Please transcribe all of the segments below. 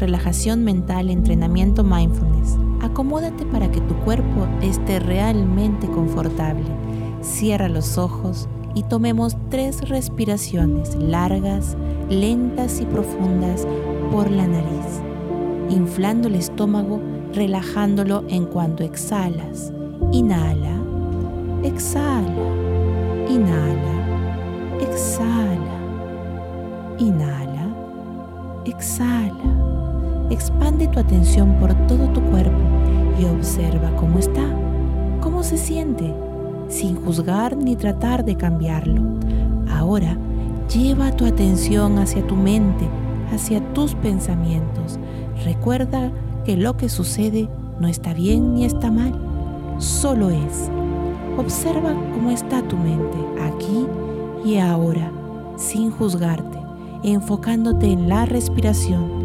relajación mental, entrenamiento mindfulness. Acomódate para que tu cuerpo esté realmente confortable. Cierra los ojos y tomemos tres respiraciones largas, lentas y profundas por la nariz, inflando el estómago, relajándolo en cuanto exhalas. Inhala, exhala, inhala, exhala, inhala, exhala. Expande tu atención por todo tu cuerpo y observa cómo está, cómo se siente sin juzgar ni tratar de cambiarlo. Ahora, lleva tu atención hacia tu mente, hacia tus pensamientos. Recuerda que lo que sucede no está bien ni está mal, solo es. Observa cómo está tu mente aquí y ahora, sin juzgarte, enfocándote en la respiración.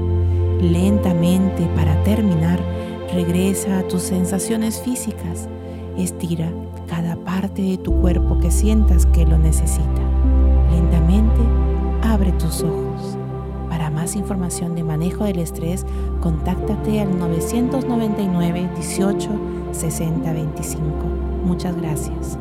Lentamente, para terminar, regresa a tus sensaciones físicas. Estira cada parte de tu cuerpo que sientas que lo necesita. Lentamente abre tus ojos. Para más información de manejo del estrés, contáctate al 999 18 60 25. Muchas gracias.